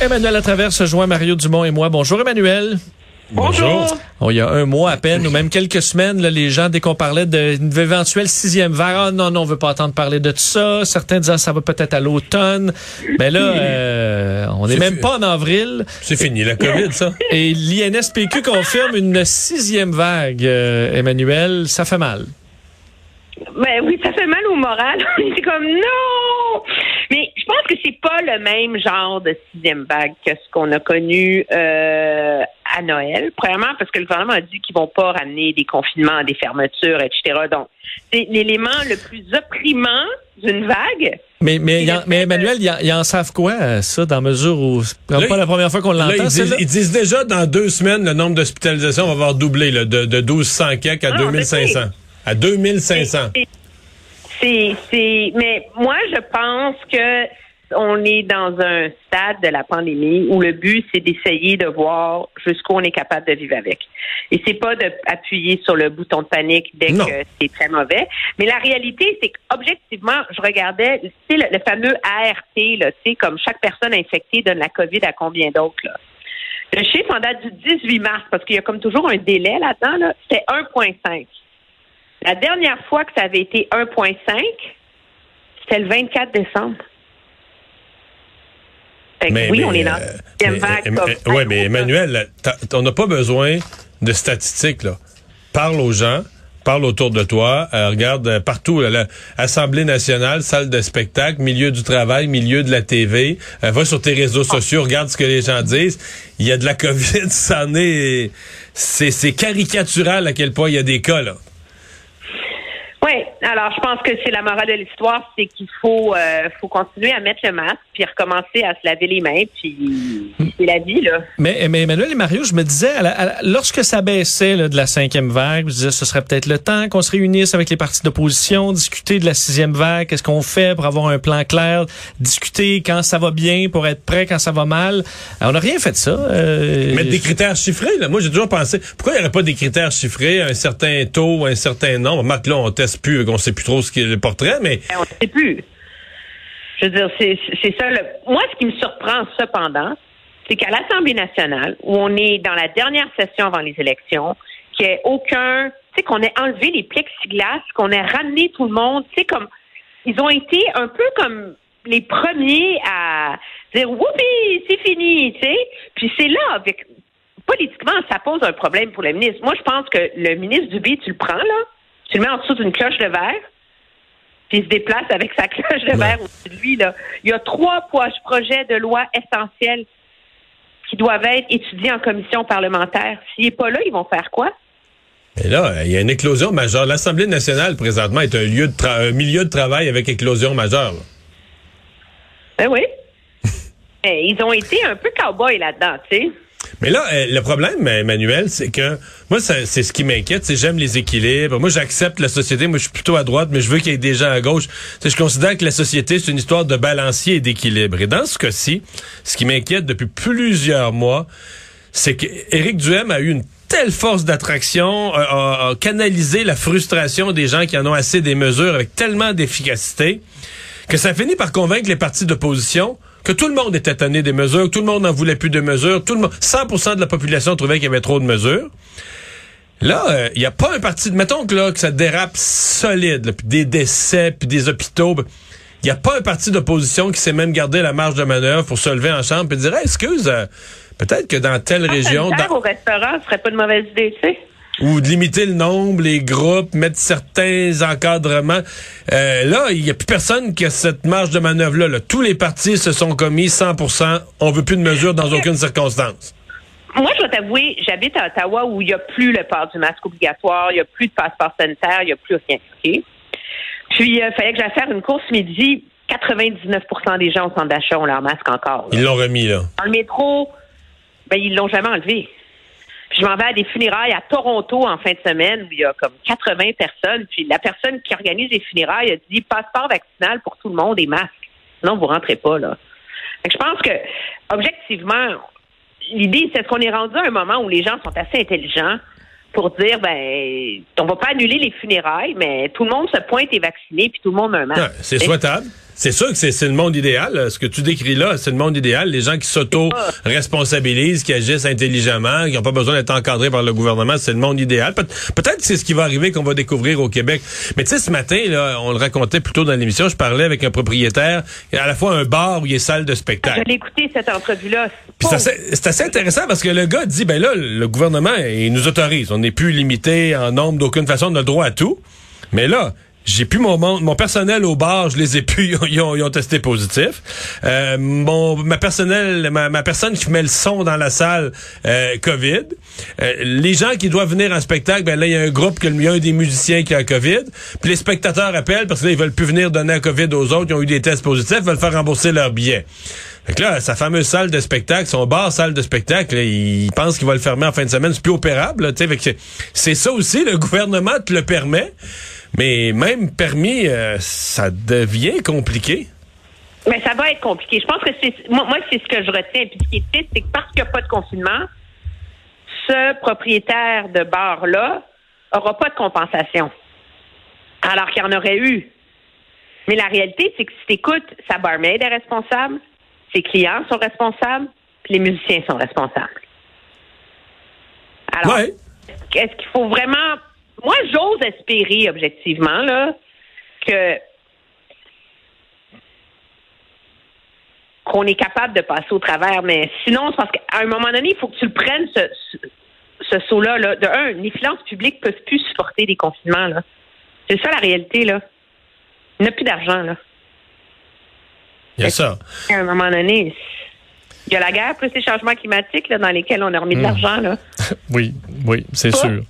Emmanuel Latraverse joint Mario Dumont et moi. Bonjour Emmanuel. Bonjour. Bon, il y a un mois à peine, ou même quelques semaines, là, les gens, dès qu'on parlait d'une éventuelle sixième vague, ah non, non, on veut pas entendre parler de tout ça. Certains disaient ça va peut-être à l'automne. Mais là, euh, on n'est même pas en avril. C'est fini, la COVID, ça. Et l'INSPQ confirme une sixième vague, euh, Emmanuel. Ça fait mal. Ben oui, ça fait mal au moral. c'est comme non. Mais pense que c'est pas le même genre de sixième vague que ce qu'on a connu euh, à Noël. Premièrement, parce que le gouvernement a dit qu'ils vont pas ramener des confinements, des fermetures, etc. Donc, c'est l'élément le plus opprimant d'une vague. Mais, mais, y en- mais Emmanuel, ils en- savent quoi, euh, ça, dans mesure où c'est pas la première fois qu'on l'entend, ils, disent, ils disent déjà dans deux semaines, le nombre d'hospitalisations va avoir doublé là, de, de 1200 quelques à Ah, non, 2500. À 2500. C'est- C'est, c'est, mais moi, je pense que on est dans un stade de la pandémie où le but, c'est d'essayer de voir jusqu'où on est capable de vivre avec. Et c'est pas d'appuyer sur le bouton de panique dès Non. que c'est très mauvais. Mais la réalité, c'est qu'objectivement, je regardais, tu sais, le, le fameux ART, là, tu sais, comme chaque personne infectée donne la COVID à combien d'autres, là. Le chiffre en date du 18 mars, parce qu'il y a comme toujours un délai là-dedans, là, c'était 1,5. La dernière fois que ça avait été 1,5, c'était le 24 décembre. Fait que oui, on est dans la deuxième mais- vague. ouais, Emmanuel, on n'a pas besoin de statistiques. Là. Parle aux gens, parle autour de toi, euh, regarde euh, partout, là, Assemblée nationale, salle de spectacle, milieu du travail, milieu de la TV, euh, va sur tes réseaux sociaux, regarde ce que les gens disent. Il y a de la COVID, ça en est... C'est c'est caricatural à quel point il y a des cas, là. Oui, alors je pense que c'est la morale de l'histoire, c'est qu'il faut, euh, faut continuer à mettre le masque, puis recommencer à se laver les mains, puis c'est la vie, là. Mais, mais Emmanuel et Mario, je me disais, à la- à la- lorsque ça baissait là, de la cinquième vague, je disais, ce serait peut-être le temps qu'on se réunisse avec les partis d'opposition, discuter de la sixième vague, qu'est-ce qu'on fait pour avoir un plan clair, discuter quand ça va bien pour être prêt quand ça va mal. Alors, on n'a rien fait de ça. euh, Mettre des critères chiffrés, là. Moi, j'ai toujours pensé, pourquoi il n'y aurait pas des critères chiffrés, un certain taux, un certain nombre? Marc, là, on teste plus, on sait plus trop ce qu'est le portrait, mais Ben, on ne sait plus. Je veux dire, c'est ça. Le... Moi, ce qui me surprend cependant, c'est qu'à l'Assemblée nationale, où on est dans la dernière session avant les élections, qu'il n'y ait aucun, tu sais, qu'on ait enlevé les plexiglas, qu'on ait ramené tout le monde, tu sais, comme ils ont été un peu comme les premiers à dire whoopi, c'est fini, tu sais. Puis c'est là, politiquement, ça pose un problème pour le ministre. Moi, je pense que le ministre Dubé, tu le prends là, tu le mets en dessous d'une cloche de verre, puis il se déplace avec sa cloche de verre au-dessus de lui. Là. Il y a trois projets de loi essentiels qui doivent être étudiés en commission parlementaire. S'il n'est pas là, ils vont faire quoi? Mais là, il y a une éclosion majeure. L'Assemblée nationale, présentement, est un lieu de un milieu de travail avec éclosion majeure. là. Ben oui. Mais ils ont été un peu cow-boys là-dedans, tu sais. Mais là, euh, le problème, Emmanuel, c'est que moi, c'est ce qui m'inquiète, c'est j'aime les équilibres. Moi, j'accepte la société. Moi, je suis plutôt à droite, mais je veux qu'il y ait des gens à gauche. Je considère que la société, c'est une histoire de balancier et d'équilibre. Et dans ce cas-ci, ce qui m'inquiète depuis plusieurs mois, c'est qu'Éric Duhem a eu une telle force d'attraction, a canalisé la frustration des gens qui en ont assez des mesures avec tellement d'efficacité, que ça finit par convaincre les partis d'opposition que tout le monde était tanné des mesures, que tout le monde n'en voulait plus de mesures, tout le monde, 100% de la population trouvait qu'il y avait trop de mesures. Là, il n'y a pas un parti de... Mettons que là, que ça dérape solide, là, puis des décès, puis des hôpitaux. ben, il n'y a pas un parti d'opposition qui s'est même gardé la marge de manœuvre pour se lever en chambre et dire hey, excuse, euh, peut-être que dans telle région. Dans... au restaurant, ce serait pas une mauvaise idée, tu sais ou de limiter le nombre, les groupes, mettre certains encadrements. Euh, là, il n'y a plus personne qui a cette marge de manœuvre-là. Là. Tous les partis se sont commis 100% On veut plus de mesures dans aucune circonstance. Moi, je dois t'avouer, j'habite à Ottawa où il n'y a plus le port du masque obligatoire, il n'y a plus de passeport sanitaire, il n'y a plus rien. Puis, il euh, fallait que j'aille faire une course midi. 99% des gens au centre d'achat ont leur masque encore. Ils l'ont remis, là. Dans le métro, ben, ils l'ont jamais enlevé. Puis je m'en vais à des funérailles à Toronto en fin de semaine où il y a comme 80 personnes. Puis la personne qui organise les funérailles a dit passeport vaccinal pour tout le monde et masque. Non, vous rentrez pas là. je pense que objectivement, l'idée c'est qu'on est rendu à un moment où les gens sont assez intelligents pour dire ben on va pas annuler les funérailles, mais tout le monde se pointe et vacciné, puis tout le monde a un masque. c'est souhaitable. C'est sûr que c'est le monde idéal. Ce que tu décris là, c'est le monde idéal. Les gens qui s'auto-responsabilisent, qui agissent intelligemment, qui n'ont pas besoin d'être encadrés par le gouvernement, c'est le monde idéal. Peut-être que c'est ce qui va arriver qu'on va découvrir au Québec. Mais tu sais, ce matin, là, on le racontait plus tôt dans l'émission, je parlais avec un propriétaire, à la fois un bar où il y a salle de spectacle. Je l'ai écouté, cette entrevue-là. c'est assez, intéressant parce que le gars dit, ben là, le gouvernement, il nous autorise. On n'est plus limité en nombre d'aucune façon, on a droit à tout. Mais là, j'ai plus mon, mon personnel au bar, je les ai plus, ils ont, ils ont testé positif. Euh, mon ma personnel, ma, ma, personne qui met le son dans la salle, euh, Covid. Euh, les gens qui doivent venir en spectacle, ben là il y a un groupe que le mieux des musiciens qui a Covid. Puis les spectateurs appellent parce que là ils veulent plus venir donner un Covid aux autres, ils ont eu des tests positifs, veulent faire rembourser leur billet. Fait là, sa fameuse salle de spectacle, son bar salle de spectacle, il pense qu'il va le fermer en fin de semaine. C'est plus opérable. C'est ça aussi, le gouvernement te le permet. Mais même permis, euh, ça devient compliqué. Mais ça va être compliqué. Je pense que c'est moi, c'est ce que je retiens. Puis ce qui est triste, c'est que parce qu'il n'y a pas de confinement, ce propriétaire de bar-là n'aura pas de compensation. Alors qu'il y en aurait eu. Mais la réalité, c'est que si tu écoutes, sa barmaid est responsable, ses clients sont responsables, puis les musiciens sont responsables. Alors, est-ce qu'il faut vraiment moi, j'ose espérer, objectivement, là, que qu'on est capable de passer au travers, mais sinon, c'est parce qu'à un moment donné, il faut que tu le prennes, ce, ce, saut-là. Là. De un, les finances publiques peuvent plus supporter des confinements. Là. C'est ça la réalité, là. Il n'y a plus d'argent, là. Il y a ça. À un moment donné, il y a la guerre plus les changements climatiques là, dans lesquels on a remis de hmm. l'argent, là. oui, oui, c'est sûr.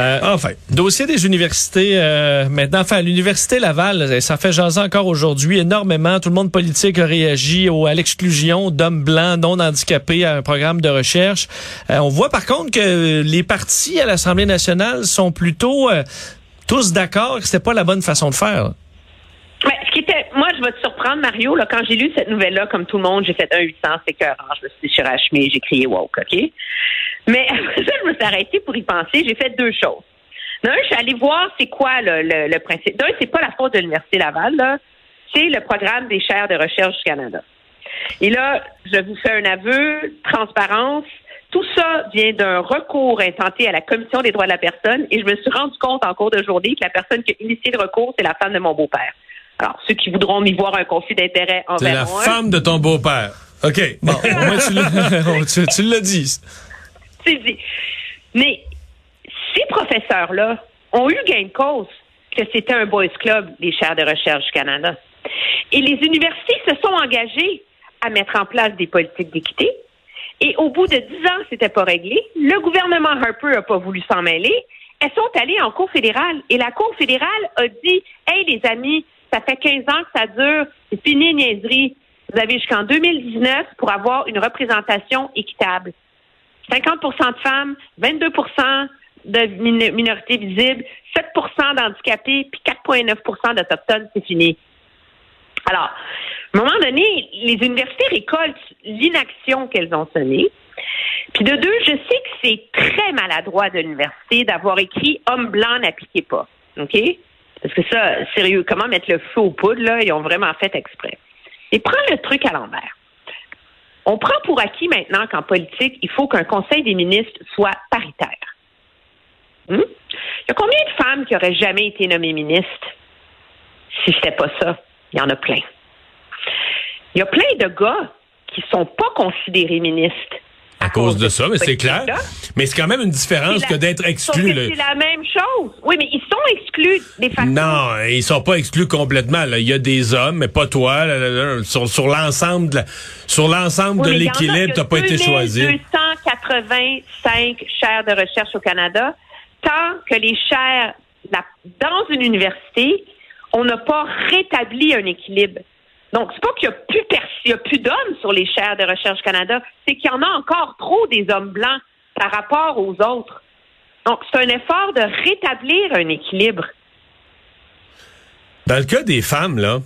Euh, enfin, dossier des universités euh, maintenant. Enfin, l'université Laval, ça fait jaser encore aujourd'hui énormément. Tout le monde politique a réagi au, à l'exclusion d'hommes blancs non handicapés à un programme de recherche. Euh, on voit par contre que les partis à l'Assemblée nationale sont plutôt euh, tous d'accord que c'était pas la bonne façon de faire. Mais ce qui était, moi, je vais te surprendre, Mario. Là, quand j'ai lu cette nouvelle-là, comme tout le monde, j'ai fait un 800, c'est cœur. Je me suis déchiré à chemise, j'ai crié woke, OK? Mais après ça, je me suis arrêtée pour y penser. J'ai fait deux choses. D'un, je suis allée voir c'est quoi le, le, principe. D'un, c'est pas la faute de l'Université Laval, là. C'est le programme des chaires de recherche du Canada. Et là, je vous fais un aveu, transparence. Tout ça vient d'un recours intenté à la Commission des droits de la personne et je me suis rendu compte en cours de journée que la personne qui a initié le recours, c'est la femme de mon beau-père. Alors, ceux qui voudront m'y voir un conflit d'intérêt envers moi... C'est la femme de ton beau-père. OK. Bon, tu l'as dit. Mais ces professeurs-là ont eu gain de cause que c'était un boys club, les chaires de recherche du Canada. Et les universités se sont engagées à mettre en place des politiques d'équité. Et au bout de dix ans, c'était pas réglé. Le gouvernement Harper n'a pas voulu s'en mêler. Elles sont allées en Cour fédérale. Et la Cour fédérale a dit, hey, les amis, ça fait 15 ans que ça dure. C'est fini, niaiserie. Vous avez jusqu'en 2019 pour avoir une représentation équitable. 50% de femmes, 22% de minorités visibles, 7% d'handicapés, puis 4,9% d'Autochtones, c'est fini. Alors, à un moment donné, les universités récoltent l'inaction qu'elles ont sonnée. Puis de deux, je sais que c'est très maladroit de l'université d'avoir écrit homme blanc n'appliquez pas. OK? Parce que ça, sérieux, comment mettre le feu aux poudres, là, ils ont vraiment fait exprès. Et prends le truc à l'envers. On prend pour acquis maintenant qu'en politique, il faut qu'un conseil des ministres soit paritaire. Hmm? Il y a combien de femmes qui auraient jamais été nommées ministres? Si c'était pas ça? Il y en a plein. Il y a plein de gars qui sont pas considérés ministres. Cause de ça, mais c'est clair. Mais c'est quand même une différence que d'être exclu. C'est la même chose. Oui, mais ils sont exclus des facto. Non, ils sont pas exclus complètement. Là. Il y a des hommes, mais pas toi. là, là, là. sur sur l'ensemble de sur l'ensemble Oui, de l'équilibre, t'as pas été choisi. 2285 chaires de recherche au Canada. Tant que les chaires dans une université, on n'a pas rétabli un équilibre. Donc, c'est pas qu'il y a plus il y a plus d'hommes sur les chaires de recherche Canada, c'est qu'il y en a encore trop des hommes blancs par rapport aux autres. Donc, c'est un effort de rétablir un équilibre. Dans le cas des femmes, là,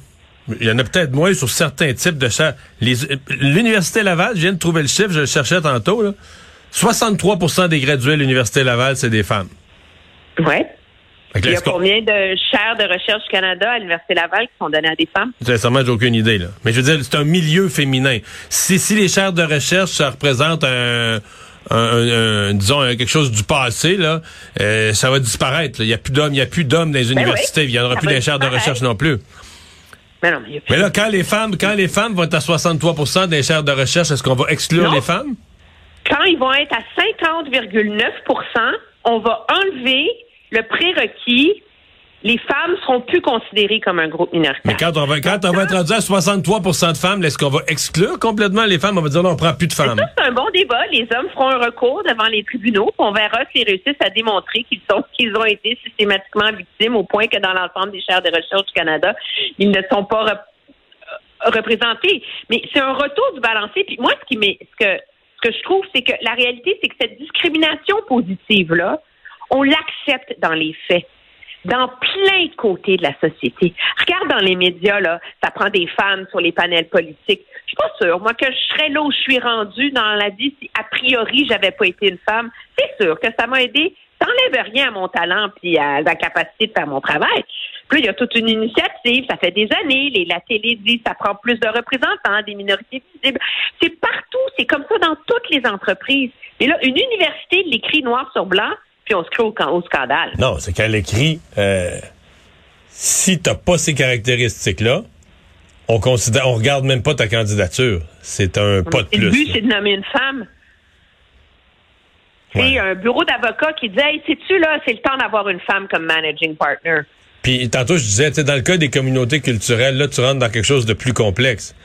il y en a peut-être moins sur certains types de chaires. L'Université Laval, je viens de trouver le chiffre, je le cherchais tantôt, là. 63% des gradués de l'Université Laval, c'est des femmes. Ouais. Il y a combien de chaires de recherche Canada à l'Université Laval qui sont données à des femmes? Sincèrement, j'ai aucune idée, là. Mais je veux dire, c'est un milieu féminin. Si, si les chaires de recherche, ça représente un, un- un- un- disons, quelque chose du passé, là, euh, ça va disparaître. là. Il n'y a plus d'hommes, il y a plus d'hommes dans les Ben universités. oui, il n'y en aura plus des chaires de recherche non plus. Mais non, mais Mais là, quand les femmes, quand les femmes vont être à 63% des chaires de recherche, est-ce qu'on va exclure Non. les femmes? quand ils vont être à 50,9 on va enlever le prérequis. Les femmes seront plus considérées comme un groupe minoritaire. Mais quand on va, quand on va être rendu à 63 de femmes, est-ce qu'on va exclure complètement les femmes? On va dire, non, on prend plus de femmes. Ça, c'est un bon débat. Les hommes feront un recours devant les tribunaux, puis on verra s'ils réussissent à démontrer qu'ils sont qu'ils ont été systématiquement victimes au point que dans l'ensemble des chaires de recherche du Canada, ils ne sont pas rep- euh, représentés. Mais c'est un retour du balancier. Puis moi, ce qui m'est ce que ce que je trouve, c'est que la réalité, c'est que cette discrimination positive-là, on l'accepte dans les faits dans plein de côtés de la société. Regarde dans les médias, là, ça prend des femmes sur les panels politiques. Je suis pas sûre, moi, que je serais là où je suis rendue dans la vie si, a priori, j'avais pas été une femme. C'est sûr que ça m'a aidé. Ça n'enlève rien à mon talent puis à la capacité de faire mon travail. Puis il y a toute une initiative, ça fait des années, les, la télé dit ça prend plus de représentants, des minorités visibles. C'est partout, c'est comme ça dans toutes les entreprises. Et là, une université l'écrit noir sur blanc, puis on se crée au, au scandale. Non, c'est qu'elle écrit, euh, si t'as pas ces caractéristiques-là, on considère, on regarde même pas ta candidature. C'est un pas de Et Le plus. but, c'est de nommer une femme. Ouais. C'est un bureau d'avocats qui dit Hey, sais-tu, là, c'est le temps d'avoir une femme comme managing partner. Puis tantôt, je disais, tu sais, dans le cas des communautés culturelles, là, tu rentres dans quelque chose de plus complexe.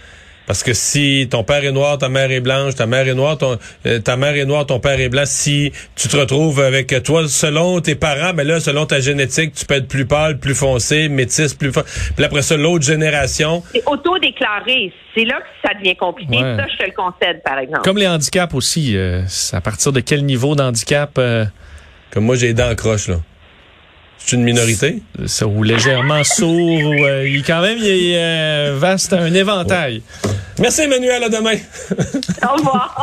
Parce que si ton père est noir, ta mère est blanche, ta mère est noire, ton, euh, ta mère est noire, ton père est blanc, si tu te retrouves avec toi, selon tes parents, mais là, selon ta génétique, tu peux être plus pâle, plus foncé, métisse, plus fort. Puis après ça, l'autre génération, C'est auto-déclaré. C'est là que ça devient compliqué. Ouais. Ça, je te le concède, par exemple. Comme les handicaps aussi. euh, à partir de quel niveau d'handicap euh, comme moi, j'ai les dents croches, là. C'est une minorité? ça, ou légèrement sourd ou euh, il quand même il est euh, vaste un éventail. Merci, Emmanuel, à demain. Au revoir.